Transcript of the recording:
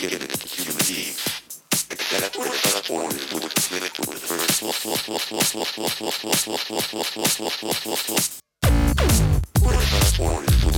What if I